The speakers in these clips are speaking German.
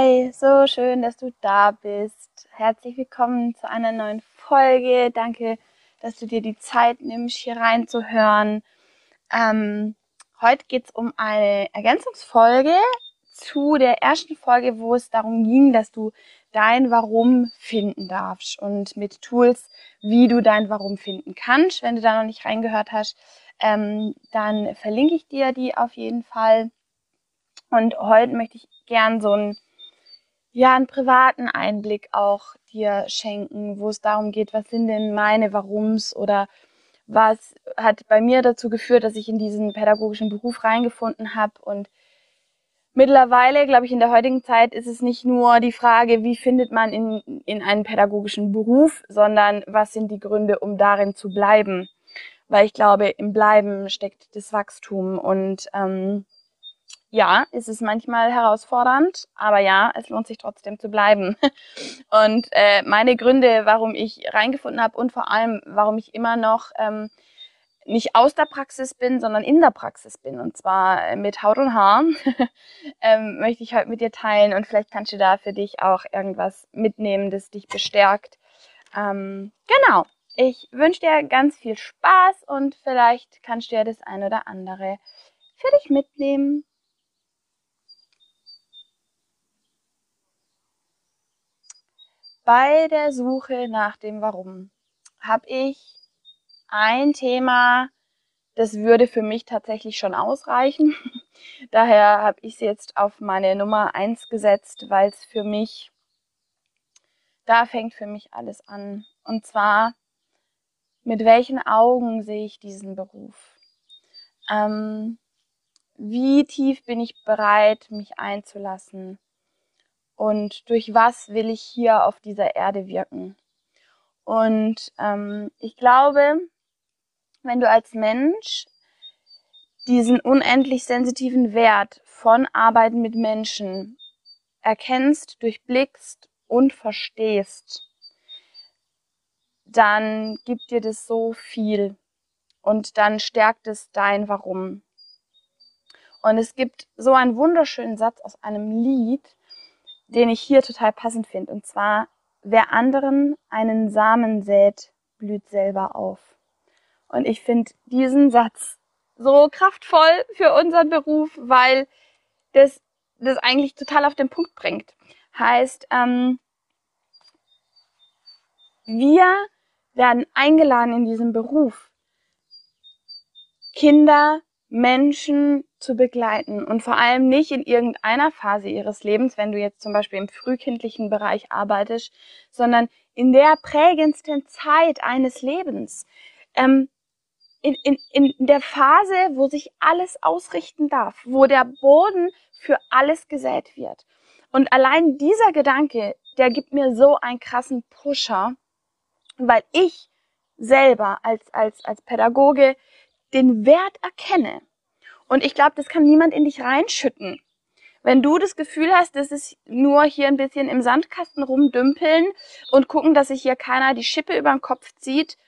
Hi, so schön, dass du da bist. Herzlich willkommen zu einer neuen Folge. Danke, dass du dir die Zeit nimmst, hier reinzuhören. Ähm, heute geht es um eine Ergänzungsfolge zu der ersten Folge, wo es darum ging, dass du dein Warum finden darfst und mit Tools, wie du dein Warum finden kannst. Wenn du da noch nicht reingehört hast, ähm, dann verlinke ich dir die auf jeden Fall. Und heute möchte ich gern so ein ja, einen privaten Einblick auch dir schenken, wo es darum geht, was sind denn meine Warums oder was hat bei mir dazu geführt, dass ich in diesen pädagogischen Beruf reingefunden habe. Und mittlerweile, glaube ich, in der heutigen Zeit ist es nicht nur die Frage, wie findet man in, in einen pädagogischen Beruf, sondern was sind die Gründe, um darin zu bleiben. Weil ich glaube, im Bleiben steckt das Wachstum und ähm, ja, ist es manchmal herausfordernd, aber ja, es lohnt sich trotzdem zu bleiben. Und äh, meine Gründe, warum ich reingefunden habe und vor allem, warum ich immer noch ähm, nicht aus der Praxis bin, sondern in der Praxis bin und zwar äh, mit Haut und Haar, ähm, möchte ich heute mit dir teilen und vielleicht kannst du da für dich auch irgendwas mitnehmen, das dich bestärkt. Ähm, genau. Ich wünsche dir ganz viel Spaß und vielleicht kannst du ja das ein oder andere für dich mitnehmen. Bei der Suche nach dem Warum habe ich ein Thema, das würde für mich tatsächlich schon ausreichen. Daher habe ich es jetzt auf meine Nummer eins gesetzt, weil es für mich, da fängt für mich alles an. Und zwar, mit welchen Augen sehe ich diesen Beruf? Ähm, wie tief bin ich bereit, mich einzulassen? Und durch was will ich hier auf dieser Erde wirken. Und ähm, ich glaube, wenn du als Mensch diesen unendlich sensitiven Wert von Arbeiten mit Menschen erkennst, durchblickst und verstehst, dann gibt dir das so viel und dann stärkt es dein Warum. Und es gibt so einen wunderschönen Satz aus einem Lied, den ich hier total passend finde. Und zwar, wer anderen einen Samen sät, blüht selber auf. Und ich finde diesen Satz so kraftvoll für unseren Beruf, weil das das eigentlich total auf den Punkt bringt. Heißt, ähm, wir werden eingeladen in diesem Beruf, Kinder Menschen zu begleiten und vor allem nicht in irgendeiner Phase ihres Lebens, wenn du jetzt zum Beispiel im frühkindlichen Bereich arbeitest, sondern in der prägendsten Zeit eines Lebens. Ähm, in, in, in der Phase, wo sich alles ausrichten darf, wo der Boden für alles gesät wird. Und allein dieser Gedanke, der gibt mir so einen krassen Pusher, weil ich selber als, als, als Pädagoge den Wert erkenne. Und ich glaube, das kann niemand in dich reinschütten. Wenn du das Gefühl hast, das ist nur hier ein bisschen im Sandkasten rumdümpeln und gucken, dass sich hier keiner die Schippe über den Kopf zieht,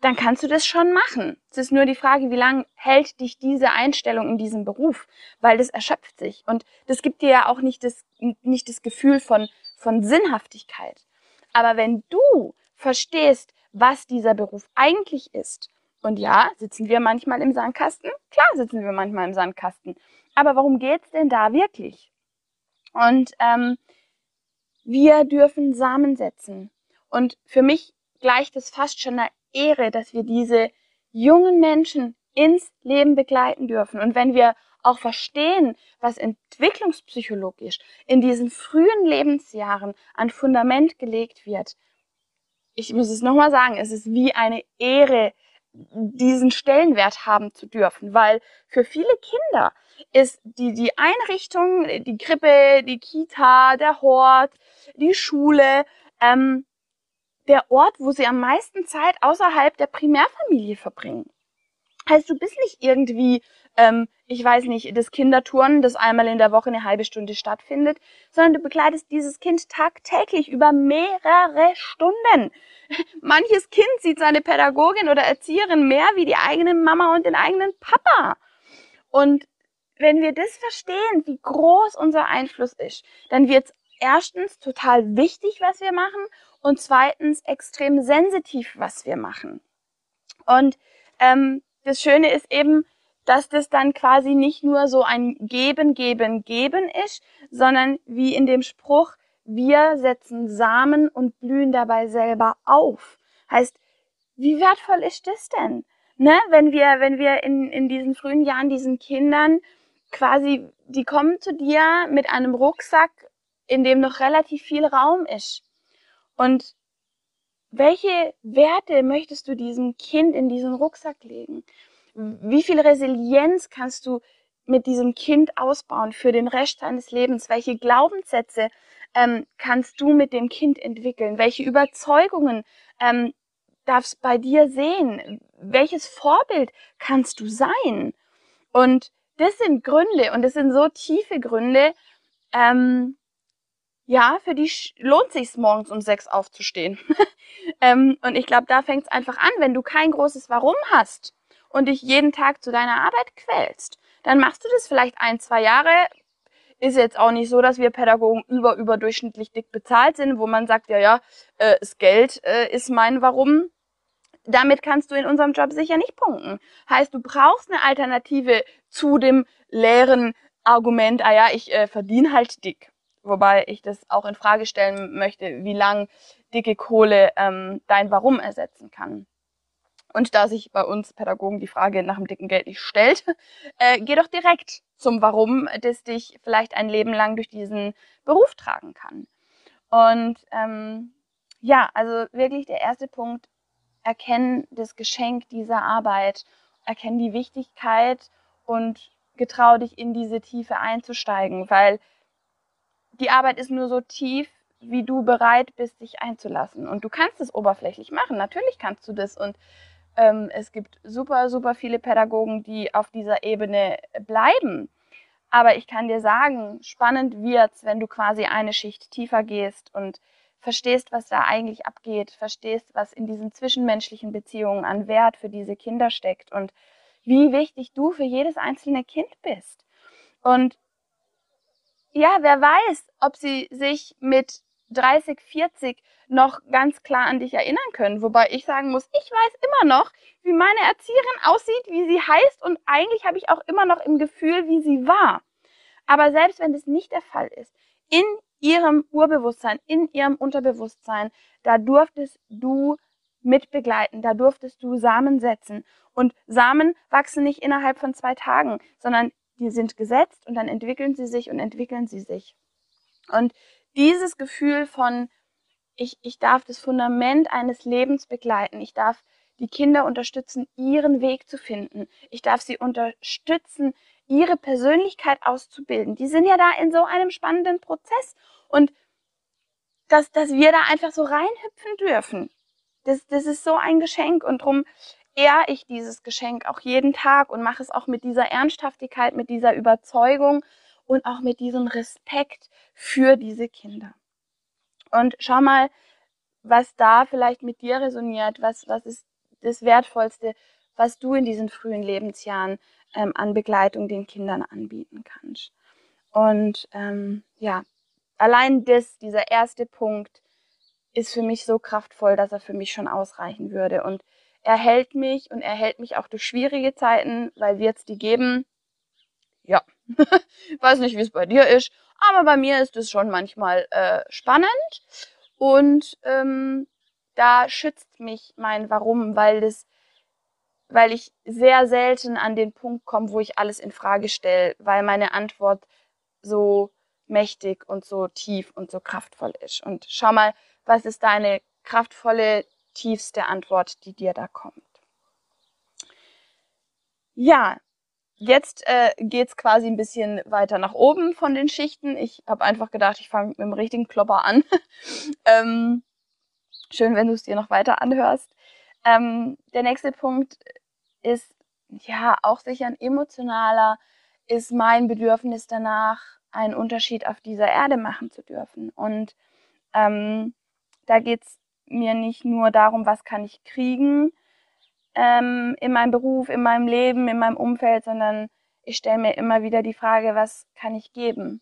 dann kannst du das schon machen. Es ist nur die Frage, wie lange hält dich diese Einstellung in diesem Beruf? Weil das erschöpft sich. Und das gibt dir ja auch nicht das, nicht das Gefühl von, von Sinnhaftigkeit. Aber wenn du verstehst, was dieser Beruf eigentlich ist und ja, sitzen wir manchmal im Sandkasten? Klar sitzen wir manchmal im Sandkasten. Aber worum geht's denn da wirklich? Und ähm, wir dürfen Samen setzen. Und für mich gleicht es fast schon einer Ehre, dass wir diese jungen Menschen ins Leben begleiten dürfen. Und wenn wir auch verstehen, was entwicklungspsychologisch in diesen frühen Lebensjahren an Fundament gelegt wird, ich muss es nochmal sagen, es ist wie eine Ehre, diesen Stellenwert haben zu dürfen, weil für viele Kinder ist die, die Einrichtung, die Krippe, die Kita, der Hort, die Schule, ähm, der Ort, wo sie am meisten Zeit außerhalb der Primärfamilie verbringen. Heißt, du bist nicht irgendwie, ähm, ich weiß nicht, das Kinderturnen, das einmal in der Woche eine halbe Stunde stattfindet, sondern du begleitest dieses Kind tagtäglich über mehrere Stunden. Manches Kind sieht seine Pädagogin oder Erzieherin mehr wie die eigene Mama und den eigenen Papa. Und wenn wir das verstehen, wie groß unser Einfluss ist, dann wird es erstens total wichtig, was wir machen und zweitens extrem sensitiv, was wir machen. Und ähm, das Schöne ist eben, dass das dann quasi nicht nur so ein Geben, Geben, Geben ist, sondern wie in dem Spruch, wir setzen Samen und blühen dabei selber auf. Heißt, wie wertvoll ist das denn? Ne? Wenn wir, wenn wir in, in diesen frühen Jahren diesen Kindern quasi, die kommen zu dir mit einem Rucksack, in dem noch relativ viel Raum ist. Und welche Werte möchtest du diesem Kind in diesen Rucksack legen? Wie viel Resilienz kannst du mit diesem Kind ausbauen für den Rest seines Lebens? Welche Glaubenssätze ähm, kannst du mit dem Kind entwickeln? Welche Überzeugungen ähm, darfst bei dir sehen? Welches Vorbild kannst du sein? Und das sind Gründe und das sind so tiefe Gründe, ähm, ja, für die lohnt sich morgens um sechs aufzustehen. ähm, und ich glaube, da fängt es einfach an, wenn du kein großes Warum hast und dich jeden Tag zu deiner Arbeit quälst, dann machst du das vielleicht ein, zwei Jahre. Ist jetzt auch nicht so, dass wir Pädagogen über überdurchschnittlich dick bezahlt sind, wo man sagt, ja, ja, äh, das Geld äh, ist mein Warum. Damit kannst du in unserem Job sicher nicht punkten. Heißt, du brauchst eine Alternative zu dem leeren Argument, ah ja, ich äh, verdiene halt dick. Wobei ich das auch in Frage stellen möchte, wie lang dicke Kohle ähm, dein Warum ersetzen kann. Und da sich bei uns Pädagogen die Frage nach dem dicken Geld nicht stellt, äh, geh doch direkt zum Warum, das dich vielleicht ein Leben lang durch diesen Beruf tragen kann. Und ähm, ja, also wirklich der erste Punkt, erkennen das Geschenk dieser Arbeit, erkennen die Wichtigkeit und getrau dich in diese Tiefe einzusteigen, weil die Arbeit ist nur so tief, wie du bereit bist, dich einzulassen. Und du kannst es oberflächlich machen. Natürlich kannst du das. Und ähm, es gibt super, super viele Pädagogen, die auf dieser Ebene bleiben. Aber ich kann dir sagen, spannend wird's, wenn du quasi eine Schicht tiefer gehst und verstehst, was da eigentlich abgeht, verstehst, was in diesen zwischenmenschlichen Beziehungen an Wert für diese Kinder steckt und wie wichtig du für jedes einzelne Kind bist. Und ja, wer weiß, ob sie sich mit 30, 40 noch ganz klar an dich erinnern können. Wobei ich sagen muss, ich weiß immer noch, wie meine Erzieherin aussieht, wie sie heißt und eigentlich habe ich auch immer noch im Gefühl, wie sie war. Aber selbst wenn das nicht der Fall ist, in ihrem Urbewusstsein, in ihrem Unterbewusstsein, da durftest du mitbegleiten, da durftest du Samen setzen. Und Samen wachsen nicht innerhalb von zwei Tagen, sondern die sind gesetzt und dann entwickeln sie sich und entwickeln sie sich. Und dieses Gefühl von, ich, ich darf das Fundament eines Lebens begleiten, ich darf die Kinder unterstützen, ihren Weg zu finden, ich darf sie unterstützen, ihre Persönlichkeit auszubilden. Die sind ja da in so einem spannenden Prozess und dass, dass wir da einfach so reinhüpfen dürfen. Das, das ist so ein Geschenk und drum ehre ich dieses Geschenk auch jeden Tag und mache es auch mit dieser Ernsthaftigkeit, mit dieser Überzeugung und auch mit diesem Respekt für diese Kinder. Und schau mal, was da vielleicht mit dir resoniert, was, was ist das Wertvollste, was du in diesen frühen Lebensjahren ähm, an Begleitung den Kindern anbieten kannst. Und ähm, ja, allein das, dieser erste Punkt, ist für mich so kraftvoll, dass er für mich schon ausreichen würde. Und er hält mich und er hält mich auch durch schwierige Zeiten, weil wir jetzt die geben. Ja, weiß nicht, wie es bei dir ist, aber bei mir ist es schon manchmal äh, spannend und ähm, da schützt mich mein Warum, weil das, weil ich sehr selten an den Punkt komme, wo ich alles in Frage stelle, weil meine Antwort so mächtig und so tief und so kraftvoll ist. Und schau mal, was ist deine kraftvolle tiefste Antwort, die dir da kommt. Ja, jetzt äh, geht's quasi ein bisschen weiter nach oben von den Schichten. Ich habe einfach gedacht, ich fange mit dem richtigen Klopper an. ähm, schön, wenn du es dir noch weiter anhörst. Ähm, der nächste Punkt ist ja auch sicher ein emotionaler, ist mein Bedürfnis danach, einen Unterschied auf dieser Erde machen zu dürfen. Und ähm, da geht's mir nicht nur darum, was kann ich kriegen ähm, in meinem Beruf, in meinem Leben, in meinem Umfeld, sondern ich stelle mir immer wieder die Frage, was kann ich geben?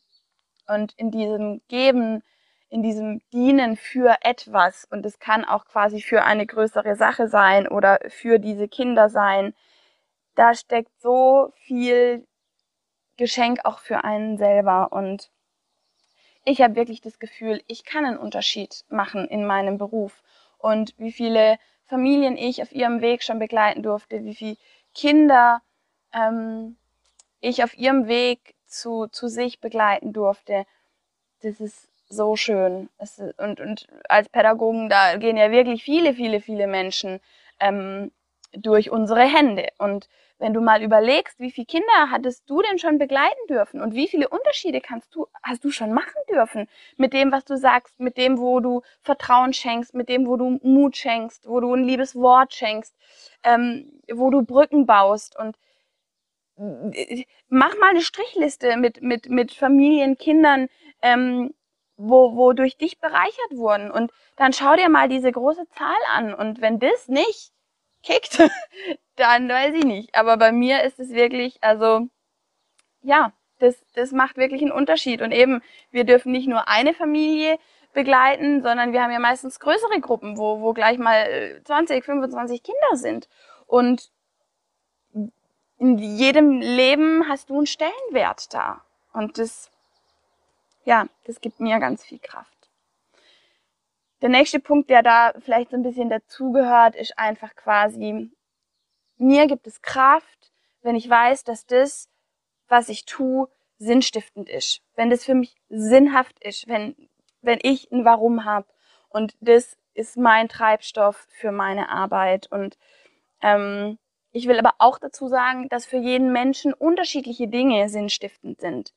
Und in diesem Geben, in diesem Dienen für etwas, und es kann auch quasi für eine größere Sache sein oder für diese Kinder sein, da steckt so viel Geschenk auch für einen selber. Und ich habe wirklich das Gefühl, ich kann einen Unterschied machen in meinem Beruf. Und wie viele Familien ich auf ihrem Weg schon begleiten durfte, wie viele Kinder ähm, ich auf ihrem Weg zu, zu sich begleiten durfte. Das ist so schön. Ist, und, und als Pädagogen, da gehen ja wirklich viele, viele, viele Menschen ähm, durch unsere Hände. Und wenn du mal überlegst, wie viele Kinder hattest du denn schon begleiten dürfen und wie viele Unterschiede kannst du, hast du schon machen dürfen mit dem, was du sagst, mit dem, wo du Vertrauen schenkst, mit dem, wo du Mut schenkst, wo du ein liebes Wort schenkst, ähm, wo du Brücken baust und äh, mach mal eine Strichliste mit, mit, mit Familien, Kindern, ähm, wo, wo durch dich bereichert wurden. Und dann schau dir mal diese große Zahl an. Und wenn das nicht kickt, dann weiß ich nicht. Aber bei mir ist es wirklich, also ja, das, das macht wirklich einen Unterschied. Und eben, wir dürfen nicht nur eine Familie begleiten, sondern wir haben ja meistens größere Gruppen, wo, wo gleich mal 20, 25 Kinder sind. Und in jedem Leben hast du einen Stellenwert da. Und das, ja, das gibt mir ganz viel Kraft. Der nächste Punkt, der da vielleicht so ein bisschen dazugehört, ist einfach quasi, mir gibt es Kraft, wenn ich weiß, dass das, was ich tue, sinnstiftend ist. Wenn das für mich sinnhaft ist, wenn, wenn ich ein Warum habe. Und das ist mein Treibstoff für meine Arbeit. Und ähm, ich will aber auch dazu sagen, dass für jeden Menschen unterschiedliche Dinge sinnstiftend sind.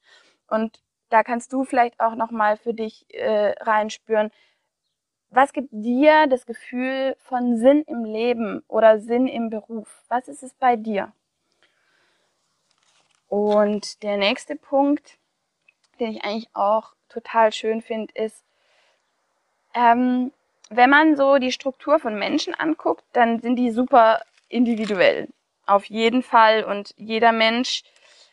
Und da kannst du vielleicht auch nochmal für dich äh, reinspüren, was gibt dir das Gefühl von Sinn im Leben oder Sinn im Beruf? Was ist es bei dir? Und der nächste Punkt, den ich eigentlich auch total schön finde, ist, ähm, wenn man so die Struktur von Menschen anguckt, dann sind die super individuell. Auf jeden Fall. Und jeder Mensch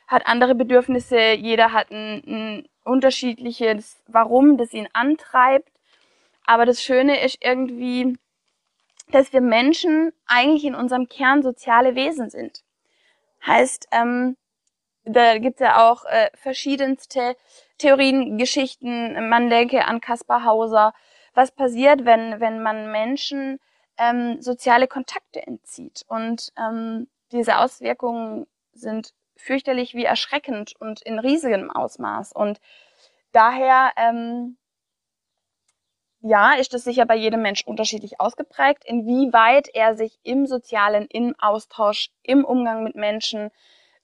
hat andere Bedürfnisse, jeder hat ein, ein unterschiedliches Warum, das ihn antreibt. Aber das Schöne ist irgendwie, dass wir Menschen eigentlich in unserem Kern soziale Wesen sind. Heißt, ähm, da gibt's ja auch äh, verschiedenste Theorien, Geschichten. Man denke an Kaspar Hauser. Was passiert, wenn, wenn man Menschen ähm, soziale Kontakte entzieht? Und ähm, diese Auswirkungen sind fürchterlich wie erschreckend und in riesigem Ausmaß. Und daher ähm, ja, ist das sicher bei jedem Mensch unterschiedlich ausgeprägt, inwieweit er sich im sozialen, im Austausch, im Umgang mit Menschen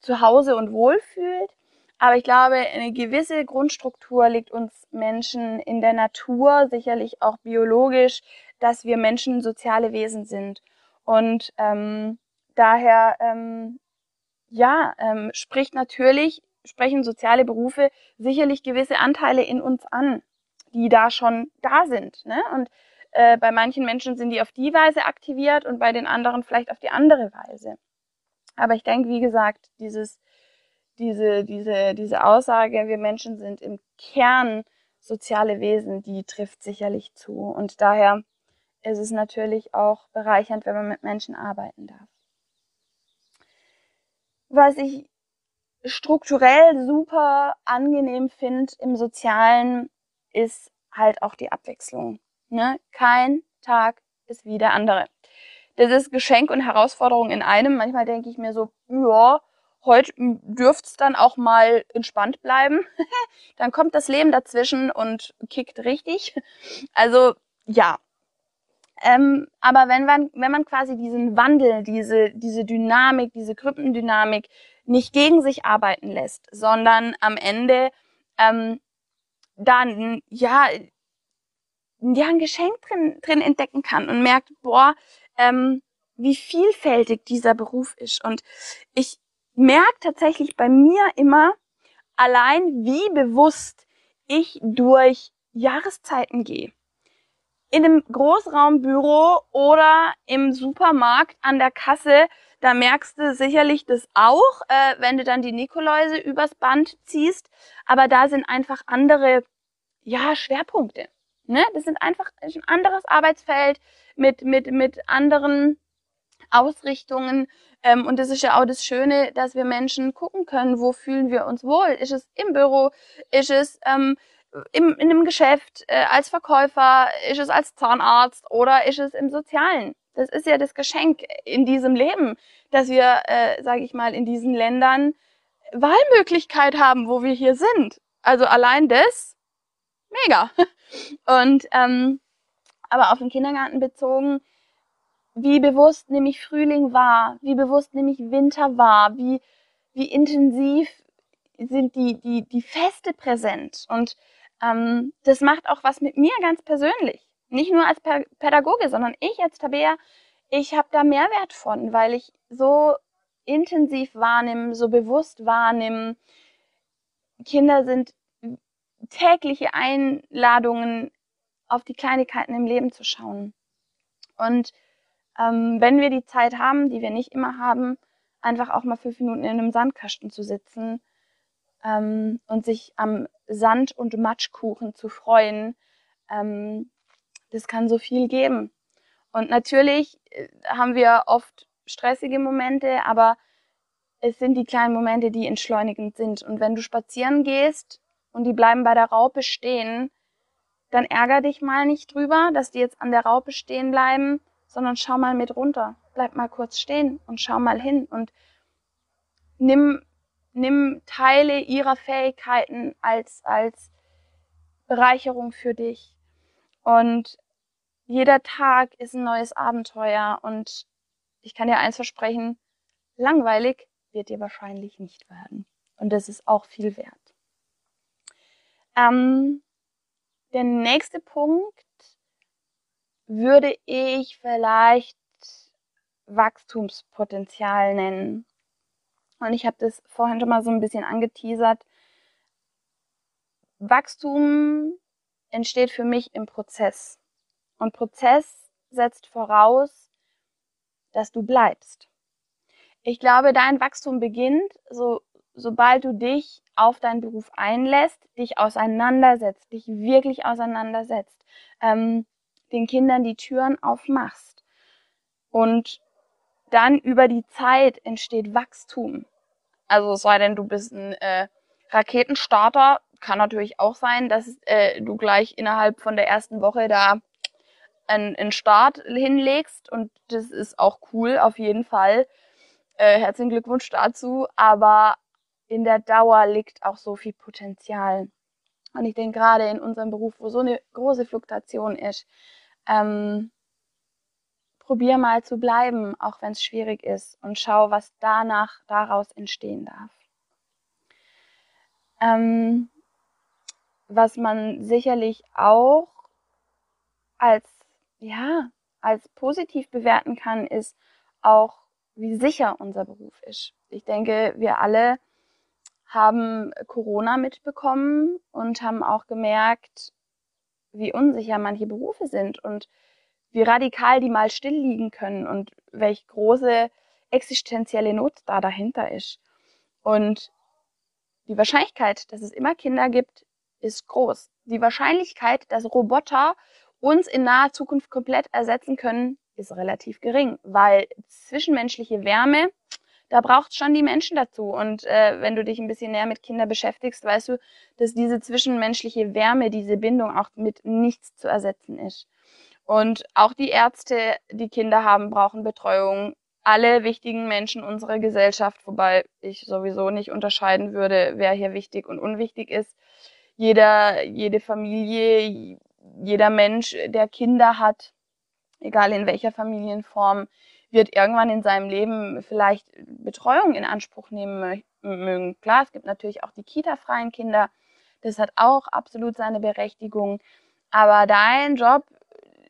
zu Hause und wohl fühlt. Aber ich glaube, eine gewisse Grundstruktur liegt uns Menschen in der Natur, sicherlich auch biologisch, dass wir Menschen soziale Wesen sind. Und ähm, daher, ähm, ja, ähm, spricht natürlich, sprechen soziale Berufe sicherlich gewisse Anteile in uns an die da schon da sind. Ne? Und äh, bei manchen Menschen sind die auf die Weise aktiviert und bei den anderen vielleicht auf die andere Weise. Aber ich denke, wie gesagt, dieses, diese, diese, diese Aussage, wir Menschen sind im Kern soziale Wesen, die trifft sicherlich zu. Und daher ist es natürlich auch bereichernd, wenn man mit Menschen arbeiten darf. Was ich strukturell super angenehm finde im Sozialen, ist halt auch die Abwechslung. Ne? Kein Tag ist wie der andere. Das ist Geschenk und Herausforderung in einem. Manchmal denke ich mir so, ja, heute dürft's dann auch mal entspannt bleiben. dann kommt das Leben dazwischen und kickt richtig. Also ja, Ähm, aber wenn man, wenn man quasi diesen Wandel, diese, diese Dynamik, diese Gruppendynamik nicht gegen sich arbeiten lässt, sondern am Ende ähm, dann ja ja ein Geschenk drin, drin entdecken kann und merkt, boah, ähm, wie vielfältig dieser Beruf ist. Und ich merke tatsächlich bei mir immer allein, wie bewusst ich durch Jahreszeiten gehe. In einem Großraumbüro oder im Supermarkt an der Kasse, da merkst du sicherlich das auch, äh, wenn du dann die Nikoläuse übers Band ziehst. Aber da sind einfach andere, ja, Schwerpunkte. Ne? Das sind einfach ein anderes Arbeitsfeld mit, mit, mit anderen Ausrichtungen. Ähm, und das ist ja auch das Schöne, dass wir Menschen gucken können, wo fühlen wir uns wohl. Ist es im Büro? Ist es ähm, im, in einem Geschäft äh, als Verkäufer? Ist es als Zahnarzt? Oder ist es im Sozialen? Das ist ja das Geschenk in diesem Leben, dass wir, äh, sage ich mal, in diesen Ländern Wahlmöglichkeit haben, wo wir hier sind. Also allein das, mega. Und ähm, aber auf den Kindergarten bezogen, wie bewusst nämlich Frühling war, wie bewusst nämlich Winter war, wie, wie intensiv sind die, die, die Feste präsent. Und ähm, das macht auch was mit mir ganz persönlich. Nicht nur als Pädagoge, sondern ich als Tabea, ich habe da Mehrwert von, weil ich so intensiv wahrnehme, so bewusst wahrnehme. Kinder sind tägliche Einladungen auf die Kleinigkeiten im Leben zu schauen. Und ähm, wenn wir die Zeit haben, die wir nicht immer haben, einfach auch mal fünf Minuten in einem Sandkasten zu sitzen ähm, und sich am Sand- und Matschkuchen zu freuen, ähm, das kann so viel geben. Und natürlich äh, haben wir oft stressige Momente, aber es sind die kleinen Momente, die entschleunigend sind. Und wenn du spazieren gehst und die bleiben bei der Raupe stehen, dann ärger dich mal nicht drüber, dass die jetzt an der Raupe stehen bleiben, sondern schau mal mit runter. Bleib mal kurz stehen und schau mal hin und nimm, nimm Teile ihrer Fähigkeiten als, als Bereicherung für dich. Und jeder Tag ist ein neues Abenteuer und ich kann dir eins versprechen, langweilig wird dir wahrscheinlich nicht werden. Und das ist auch viel wert. Ähm, der nächste Punkt würde ich vielleicht Wachstumspotenzial nennen. Und ich habe das vorhin schon mal so ein bisschen angeteasert. Wachstum entsteht für mich im Prozess. Und Prozess setzt voraus, dass du bleibst. Ich glaube, dein Wachstum beginnt, so, sobald du dich auf deinen Beruf einlässt, dich auseinandersetzt, dich wirklich auseinandersetzt, ähm, den Kindern die Türen aufmachst. Und dann über die Zeit entsteht Wachstum. Also es sei denn, du bist ein äh, Raketenstarter, kann natürlich auch sein, dass äh, du gleich innerhalb von der ersten Woche da einen, einen Start hinlegst und das ist auch cool auf jeden Fall. Äh, herzlichen Glückwunsch dazu, aber in der Dauer liegt auch so viel Potenzial. Und ich denke gerade in unserem Beruf, wo so eine große Fluktuation ist, ähm, probier mal zu bleiben, auch wenn es schwierig ist, und schau, was danach daraus entstehen darf. Ähm, was man sicherlich auch als ja als positiv bewerten kann, ist auch, wie sicher unser Beruf ist. Ich denke, wir alle haben Corona mitbekommen und haben auch gemerkt, wie unsicher manche Berufe sind und wie radikal die mal still liegen können und welch große existenzielle Not da dahinter ist. Und die Wahrscheinlichkeit, dass es immer Kinder gibt, ist groß. Die Wahrscheinlichkeit, dass Roboter uns in naher Zukunft komplett ersetzen können, ist relativ gering, weil zwischenmenschliche Wärme da braucht schon die Menschen dazu. Und äh, wenn du dich ein bisschen näher mit Kindern beschäftigst, weißt du, dass diese zwischenmenschliche Wärme, diese Bindung auch mit nichts zu ersetzen ist. Und auch die Ärzte, die Kinder haben, brauchen Betreuung. Alle wichtigen Menschen unserer Gesellschaft, wobei ich sowieso nicht unterscheiden würde, wer hier wichtig und unwichtig ist. Jeder, jede Familie, jeder Mensch, der Kinder hat, egal in welcher Familienform, wird irgendwann in seinem Leben vielleicht Betreuung in Anspruch nehmen mögen. Klar, es gibt natürlich auch die kita-freien Kinder. Das hat auch absolut seine Berechtigung. Aber dein Job,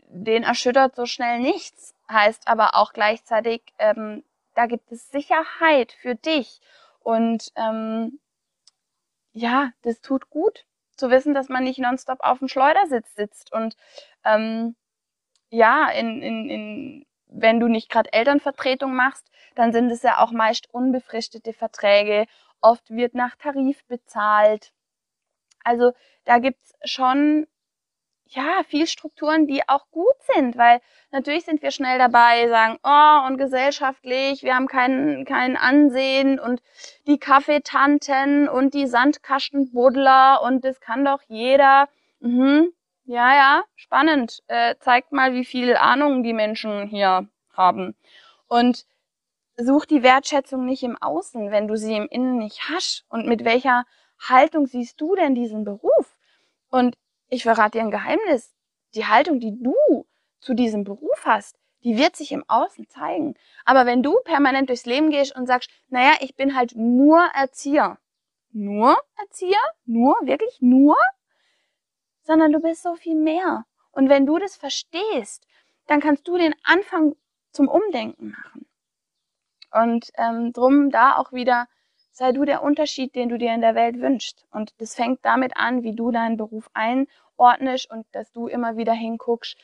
den erschüttert so schnell nichts, heißt aber auch gleichzeitig, ähm, da gibt es Sicherheit für dich. Und ähm, ja, das tut gut zu wissen, dass man nicht nonstop auf dem Schleudersitz sitzt und ähm, ja, in, in, in, wenn du nicht gerade Elternvertretung machst, dann sind es ja auch meist unbefristete Verträge. Oft wird nach Tarif bezahlt. Also da gibt's schon ja, viel Strukturen, die auch gut sind, weil natürlich sind wir schnell dabei, sagen, oh, und gesellschaftlich, wir haben kein, kein Ansehen und die Kaffeetanten und die Sandkastenbuddler und das kann doch jeder. Mhm. Ja, ja, spannend. Äh, zeigt mal, wie viel Ahnung die Menschen hier haben. Und such die Wertschätzung nicht im Außen, wenn du sie im Innen nicht hast. Und mit welcher Haltung siehst du denn diesen Beruf? Und ich verrate dir ein Geheimnis. Die Haltung, die du zu diesem Beruf hast, die wird sich im Außen zeigen. Aber wenn du permanent durchs Leben gehst und sagst, naja, ich bin halt nur Erzieher. Nur Erzieher? Nur? Wirklich nur? Sondern du bist so viel mehr. Und wenn du das verstehst, dann kannst du den Anfang zum Umdenken machen. Und ähm, drum da auch wieder, sei du der Unterschied, den du dir in der Welt wünschst. Und das fängt damit an, wie du deinen Beruf einordnest und dass du immer wieder hinguckst,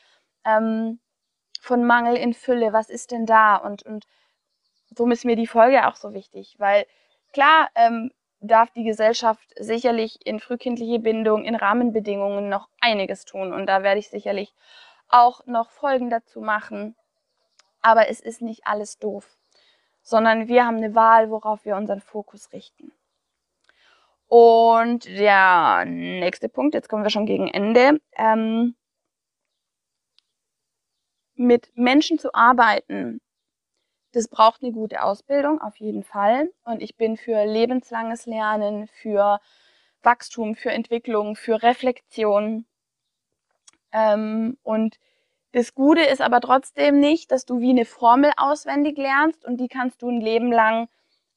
ähm, von Mangel in Fülle, was ist denn da? Und, und darum ist mir die Folge auch so wichtig, weil klar ähm, darf die Gesellschaft sicherlich in frühkindliche Bindung, in Rahmenbedingungen noch einiges tun. Und da werde ich sicherlich auch noch Folgen dazu machen. Aber es ist nicht alles doof, sondern wir haben eine Wahl, worauf wir unseren Fokus richten. Und der nächste Punkt, jetzt kommen wir schon gegen Ende. Ähm, mit Menschen zu arbeiten, das braucht eine gute Ausbildung, auf jeden Fall. Und ich bin für lebenslanges Lernen, für Wachstum, für Entwicklung, für Reflexion. Ähm, und das Gute ist aber trotzdem nicht, dass du wie eine Formel auswendig lernst und die kannst du ein Leben lang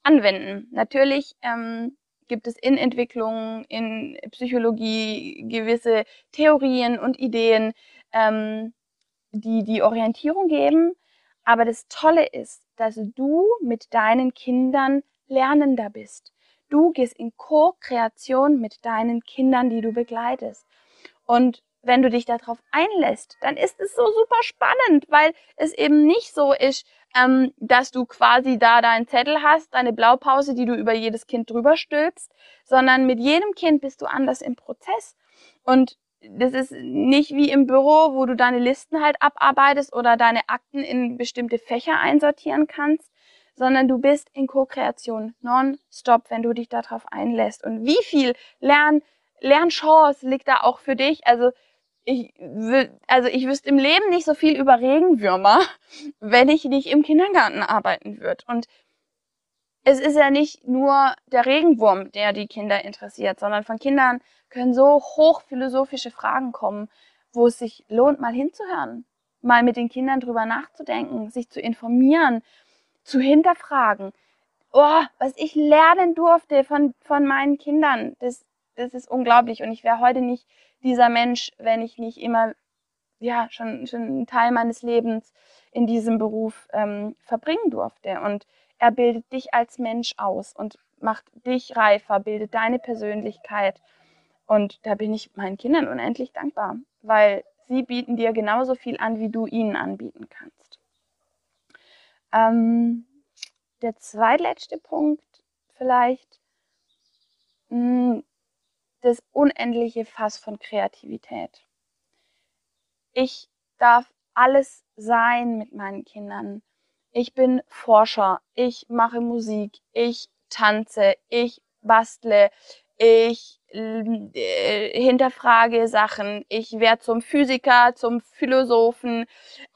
anwenden. Natürlich ähm, gibt es in Entwicklung, in Psychologie gewisse Theorien und Ideen, ähm, die die Orientierung geben. Aber das Tolle ist, dass du mit deinen Kindern lernender bist. Du gehst in Co-Kreation mit deinen Kindern, die du begleitest. Und wenn du dich darauf einlässt, dann ist es so super spannend, weil es eben nicht so ist, ähm, dass du quasi da deinen Zettel hast, deine Blaupause, die du über jedes Kind drüber stülpst, sondern mit jedem Kind bist du anders im Prozess. Und das ist nicht wie im Büro, wo du deine Listen halt abarbeitest oder deine Akten in bestimmte Fächer einsortieren kannst, sondern du bist in Co-Kreation non-stop, wenn du dich darauf einlässt. Und wie viel Lern, Lernchance liegt da auch für dich? Also ich, also ich wüsste im Leben nicht so viel über Regenwürmer, wenn ich nicht im Kindergarten arbeiten würde. Und es ist ja nicht nur der Regenwurm, der die Kinder interessiert, sondern von Kindern können so hochphilosophische Fragen kommen, wo es sich lohnt, mal hinzuhören, mal mit den Kindern drüber nachzudenken, sich zu informieren, zu hinterfragen. Oh, was ich lernen durfte von, von meinen Kindern, das, das ist unglaublich. Und ich wäre heute nicht dieser Mensch, wenn ich nicht immer, ja, schon, schon einen Teil meines Lebens in diesem Beruf ähm, verbringen durfte. Und er bildet dich als Mensch aus und macht dich reifer, bildet deine Persönlichkeit. Und da bin ich meinen Kindern unendlich dankbar, weil sie bieten dir genauso viel an, wie du ihnen anbieten kannst. Ähm, der zweitletzte Punkt vielleicht, mh, hm, das unendliche Fass von Kreativität. Ich darf alles sein mit meinen Kindern. Ich bin Forscher, ich mache Musik, ich tanze, ich bastle, ich äh, hinterfrage Sachen, ich werde zum Physiker, zum Philosophen,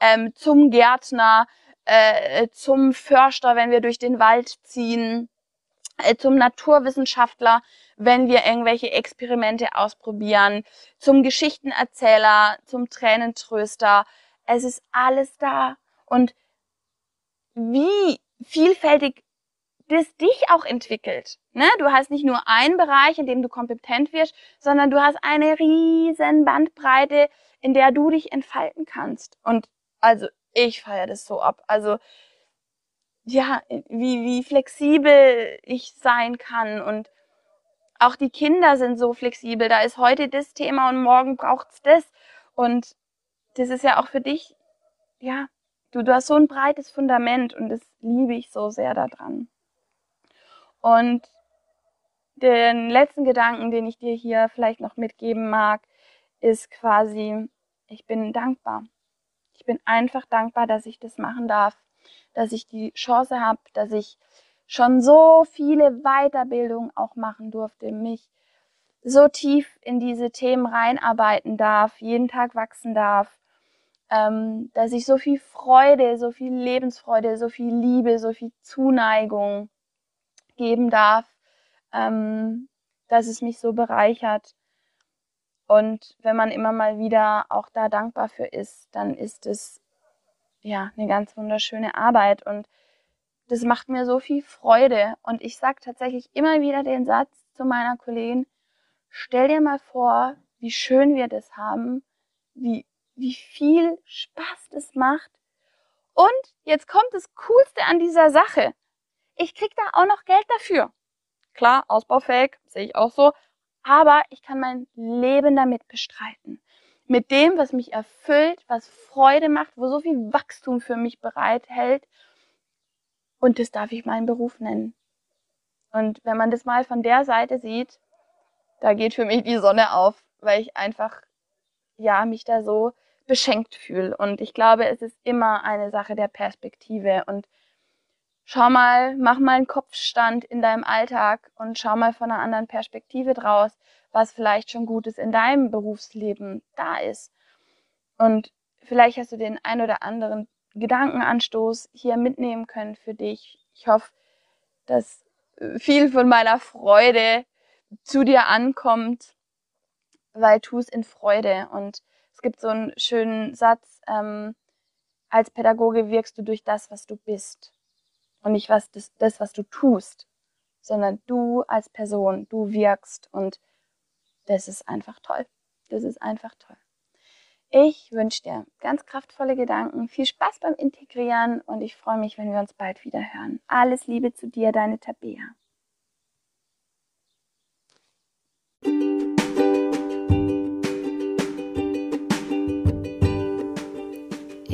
ähm, zum Gärtner, äh, zum Förster, wenn wir durch den Wald ziehen, äh, zum Naturwissenschaftler, wenn wir irgendwelche Experimente ausprobieren, zum Geschichtenerzähler, zum Tränentröster. Es ist alles da. Und wie vielfältig das dich auch entwickelt. Ne? Du hast nicht nur einen Bereich, in dem du kompetent wirst, sondern du hast eine riesen Bandbreite, in der du dich entfalten kannst. Und also ich feiere das so ab. Also ja, wie, wie flexibel ich sein kann und auch die Kinder sind so flexibel. Da ist heute das Thema und morgen braucht's das. Und das ist ja auch für dich, ja, du, du hast so ein breites Fundament und das liebe ich so sehr daran. Und den letzten Gedanken, den ich dir hier vielleicht noch mitgeben mag, ist quasi, ich bin dankbar. Ich bin einfach dankbar, dass ich das machen darf, dass ich die Chance habe, dass ich schon so viele Weiterbildungen auch machen durfte, mich so tief in diese Themen reinarbeiten darf, jeden Tag wachsen darf, ähm, dass ich so viel Freude, so viel Lebensfreude, so viel Liebe, so viel Zuneigung geben darf, ähm, dass es mich so bereichert. Und wenn man immer mal wieder auch da dankbar für ist, dann ist es ja eine ganz wunderschöne Arbeit und das macht mir so viel Freude. Und ich sage tatsächlich immer wieder den Satz zu meiner Kollegin, stell dir mal vor, wie schön wir das haben, wie, wie viel Spaß das macht. Und jetzt kommt das Coolste an dieser Sache. Ich krieg da auch noch Geld dafür. Klar, ausbaufähig, sehe ich auch so. Aber ich kann mein Leben damit bestreiten. Mit dem, was mich erfüllt, was Freude macht, wo so viel Wachstum für mich bereithält und das darf ich meinen Beruf nennen. Und wenn man das mal von der Seite sieht, da geht für mich die Sonne auf, weil ich einfach, ja, mich da so beschenkt fühle. Und ich glaube, es ist immer eine Sache der Perspektive. Und schau mal, mach mal einen Kopfstand in deinem Alltag und schau mal von einer anderen Perspektive draus, was vielleicht schon Gutes in deinem Berufsleben da ist. Und vielleicht hast du den ein oder anderen Gedankenanstoß hier mitnehmen können für dich. Ich hoffe, dass äh, viel von meiner Freude zu dir ankommt, weil tu es in Freude. Und es gibt so einen schönen Satz, ähm, als Pädagoge wirkst du durch das, was du bist. Und nicht was das, das, was du tust, sondern du als Person, du wirkst. Und das ist einfach toll. Das ist einfach toll. Ich wünsche dir ganz kraftvolle Gedanken, viel Spaß beim Integrieren und ich freue mich, wenn wir uns bald wieder hören. Alles Liebe zu dir, deine Tabea.